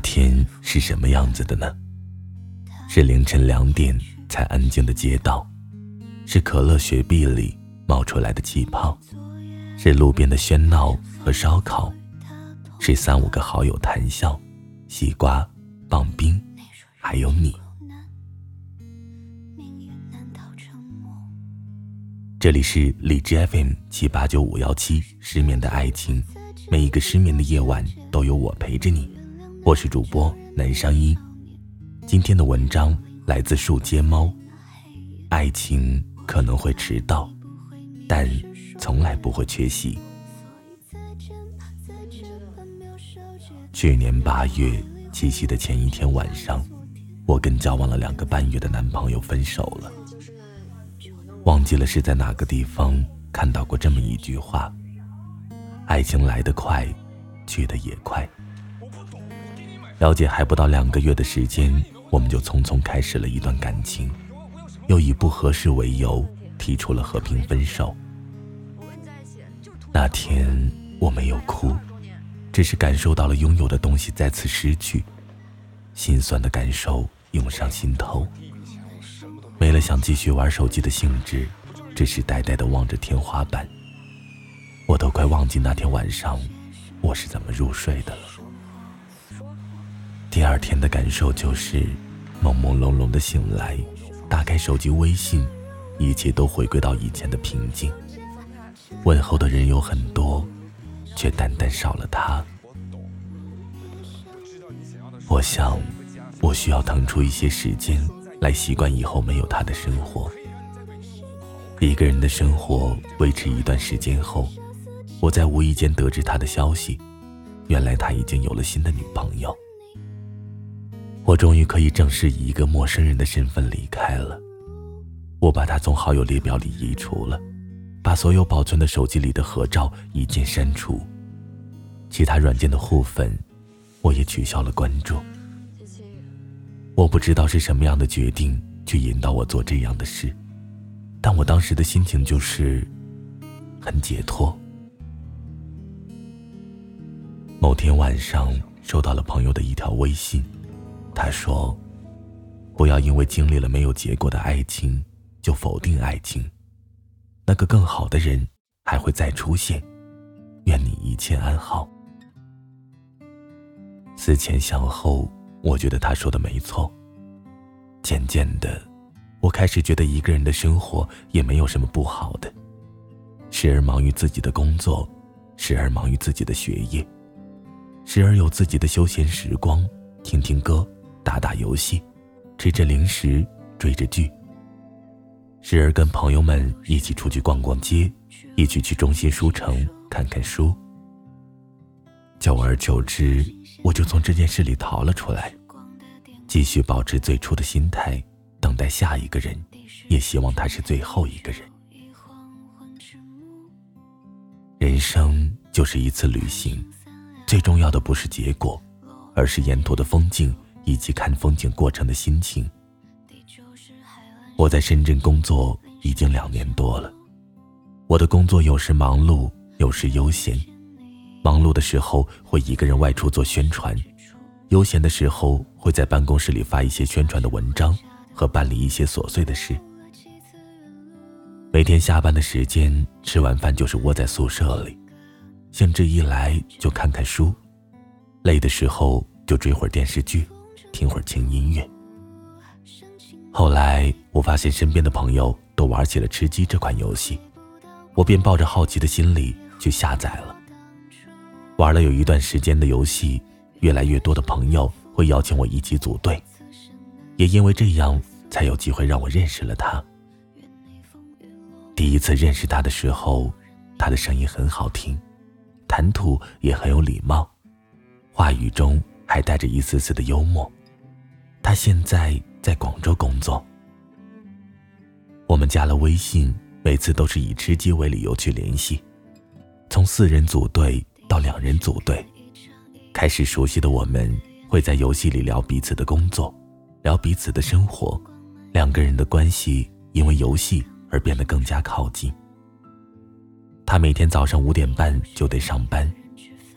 夏天是什么样子的呢？是凌晨两点才安静的街道，是可乐雪碧里冒出来的气泡，是路边的喧闹和烧烤，是三五个好友谈笑，西瓜、棒冰，还有你。这里是荔枝 FM 七八九五幺七，失眠的爱情，每一个失眠的夜晚都有我陪着你。我是主播南商一，今天的文章来自树街猫。爱情可能会迟到，但从来不会缺席。去年八月七夕的前一天晚上，我跟交往了两个半月的男朋友分手了。忘记了是在哪个地方看到过这么一句话：爱情来得快，去得也快。了解还不到两个月的时间，我们就匆匆开始了一段感情，又以不合适为由提出了和平分手。那天我没有哭，只是感受到了拥有的东西再次失去，心酸的感受涌上心头。没了想继续玩手机的兴致，只是呆呆的望着天花板。我都快忘记那天晚上我是怎么入睡的了。第二天的感受就是朦朦胧胧的醒来，打开手机微信，一切都回归到以前的平静。问候的人有很多，却单单少了他。我想，我需要腾出一些时间。来习惯以后没有他的生活。一个人的生活维持一段时间后，我在无意间得知他的消息，原来他已经有了新的女朋友。我终于可以正式以一个陌生人的身份离开了。我把他从好友列表里移除了，把所有保存的手机里的合照一键删除，其他软件的互粉，我也取消了关注。我不知道是什么样的决定去引导我做这样的事，但我当时的心情就是很解脱。某天晚上收到了朋友的一条微信，他说：“不要因为经历了没有结果的爱情就否定爱情，那个更好的人还会再出现，愿你一切安好。”思前想后。我觉得他说的没错。渐渐的，我开始觉得一个人的生活也没有什么不好的。时而忙于自己的工作，时而忙于自己的学业，时而有自己的休闲时光，听听歌，打打游戏，吃着零食，追着剧。时而跟朋友们一起出去逛逛街，一起去中心书城看看书。久而久之，我就从这件事里逃了出来，继续保持最初的心态，等待下一个人，也希望他是最后一个人。人生就是一次旅行，最重要的不是结果，而是沿途的风景以及看风景过程的心情。我在深圳工作已经两年多了，我的工作有时忙碌，有时悠闲。忙碌的时候会一个人外出做宣传，悠闲的时候会在办公室里发一些宣传的文章和办理一些琐碎的事。每天下班的时间，吃完饭就是窝在宿舍里，兴致一来就看看书，累的时候就追会儿电视剧，听会儿轻音乐。后来我发现身边的朋友都玩起了吃鸡这款游戏，我便抱着好奇的心理去下载了。玩了有一段时间的游戏，越来越多的朋友会邀请我一起组队，也因为这样才有机会让我认识了他。第一次认识他的时候，他的声音很好听，谈吐也很有礼貌，话语中还带着一丝丝的幽默。他现在在广州工作，我们加了微信，每次都是以吃鸡为理由去联系，从四人组队。到两人组队，开始熟悉的我们会在游戏里聊彼此的工作，聊彼此的生活，两个人的关系因为游戏而变得更加靠近。他每天早上五点半就得上班，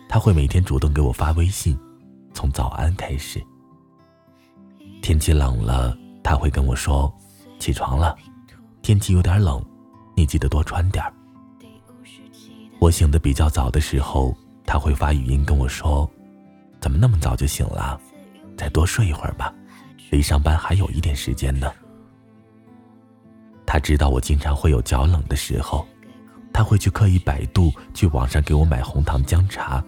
他会每天主动给我发微信，从早安开始。天气冷了，他会跟我说：“起床了，天气有点冷，你记得多穿点儿。”我醒得比较早的时候，他会发语音跟我说：“怎么那么早就醒了？再多睡一会儿吧，离上班还有一点时间呢。”他知道我经常会有脚冷的时候，他会去刻意百度，去网上给我买红糖姜茶，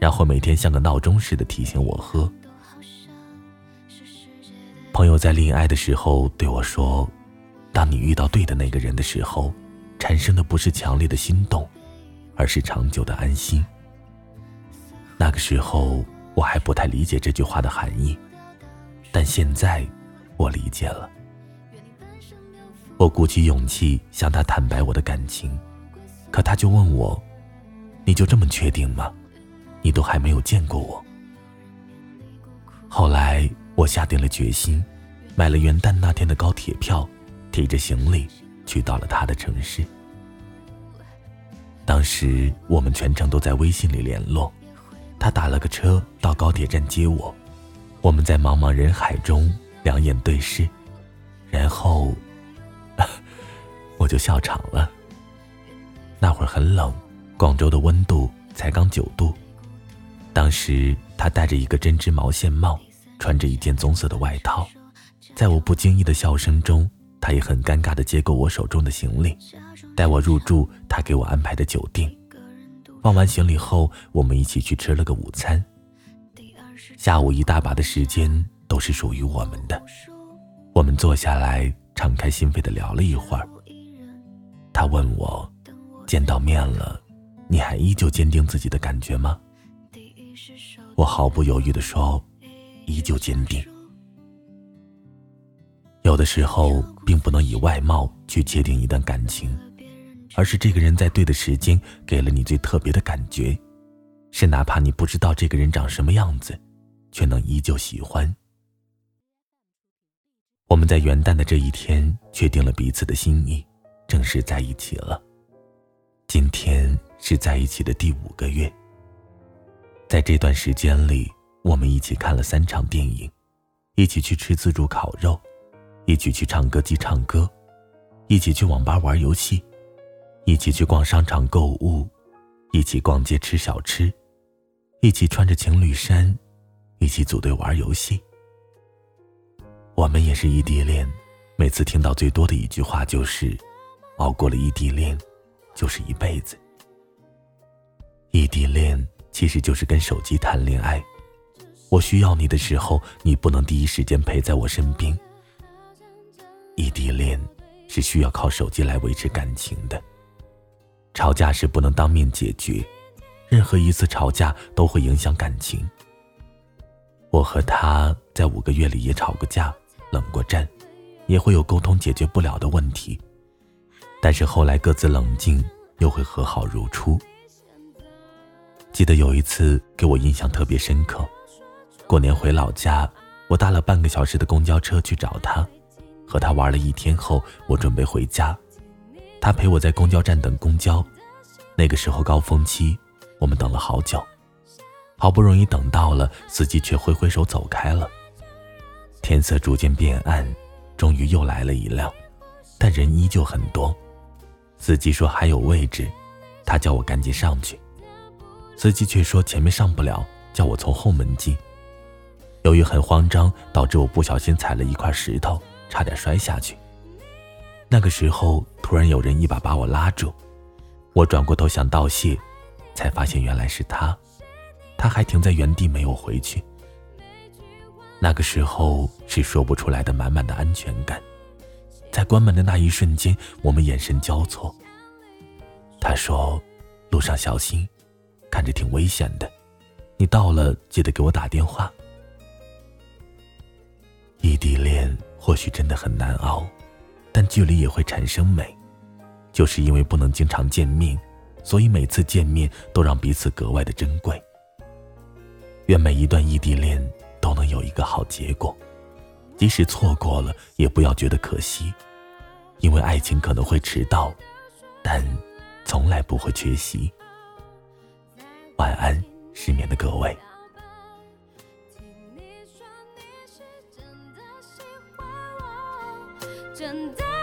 然后每天像个闹钟似的提醒我喝。朋友在恋爱的时候对我说：“当你遇到对的那个人的时候，产生的不是强烈的心动。”而是长久的安心。那个时候我还不太理解这句话的含义，但现在我理解了。我鼓起勇气向他坦白我的感情，可他就问我：“你就这么确定吗？你都还没有见过我。”后来我下定了决心，买了元旦那天的高铁票，提着行李去到了他的城市。当时我们全程都在微信里联络，他打了个车到高铁站接我，我们在茫茫人海中两眼对视，然后我就笑场了。那会儿很冷，广州的温度才刚九度。当时他戴着一个针织毛线帽，穿着一件棕色的外套，在我不经意的笑声中，他也很尴尬地接过我手中的行李。带我入住他给我安排的酒店，放完行李后，我们一起去吃了个午餐。下午一大把的时间都是属于我们的，我们坐下来敞开心扉的聊了一会儿。他问我，见到面了，你还依旧坚定自己的感觉吗？我毫不犹豫地说，依旧坚定。有的时候，并不能以外貌去界定一段感情。而是这个人在对的时间给了你最特别的感觉，是哪怕你不知道这个人长什么样子，却能依旧喜欢。我们在元旦的这一天确定了彼此的心意，正式在一起了。今天是在一起的第五个月。在这段时间里，我们一起看了三场电影，一起去吃自助烤肉，一起去唱歌机唱歌，一起去网吧玩游戏。一起去逛商场购物，一起逛街吃小吃，一起穿着情侣衫，一起组队玩游戏。我们也是异地恋，每次听到最多的一句话就是：“熬过了异地恋，就是一辈子。”异地恋其实就是跟手机谈恋爱，我需要你的时候，你不能第一时间陪在我身边。异地恋是需要靠手机来维持感情的。吵架是不能当面解决，任何一次吵架都会影响感情。我和他在五个月里也吵过架，冷过战，也会有沟通解决不了的问题，但是后来各自冷静，又会和好如初。记得有一次给我印象特别深刻，过年回老家，我搭了半个小时的公交车去找他，和他玩了一天后，我准备回家。他陪我在公交站等公交，那个时候高峰期，我们等了好久，好不容易等到了，司机却挥挥手走开了。天色逐渐变暗，终于又来了一辆，但人依旧很多。司机说还有位置，他叫我赶紧上去，司机却说前面上不了，叫我从后门进。由于很慌张，导致我不小心踩了一块石头，差点摔下去。那个时候，突然有人一把把我拉住，我转过头想道谢，才发现原来是他，他还停在原地没有回去。那个时候是说不出来的满满的安全感，在关门的那一瞬间，我们眼神交错。他说：“路上小心，看着挺危险的，你到了记得给我打电话。”异地恋或许真的很难熬。但距离也会产生美，就是因为不能经常见面，所以每次见面都让彼此格外的珍贵。愿每一段异地恋都能有一个好结果，即使错过了，也不要觉得可惜，因为爱情可能会迟到，但从来不会缺席。晚安，失眠的各位。真的。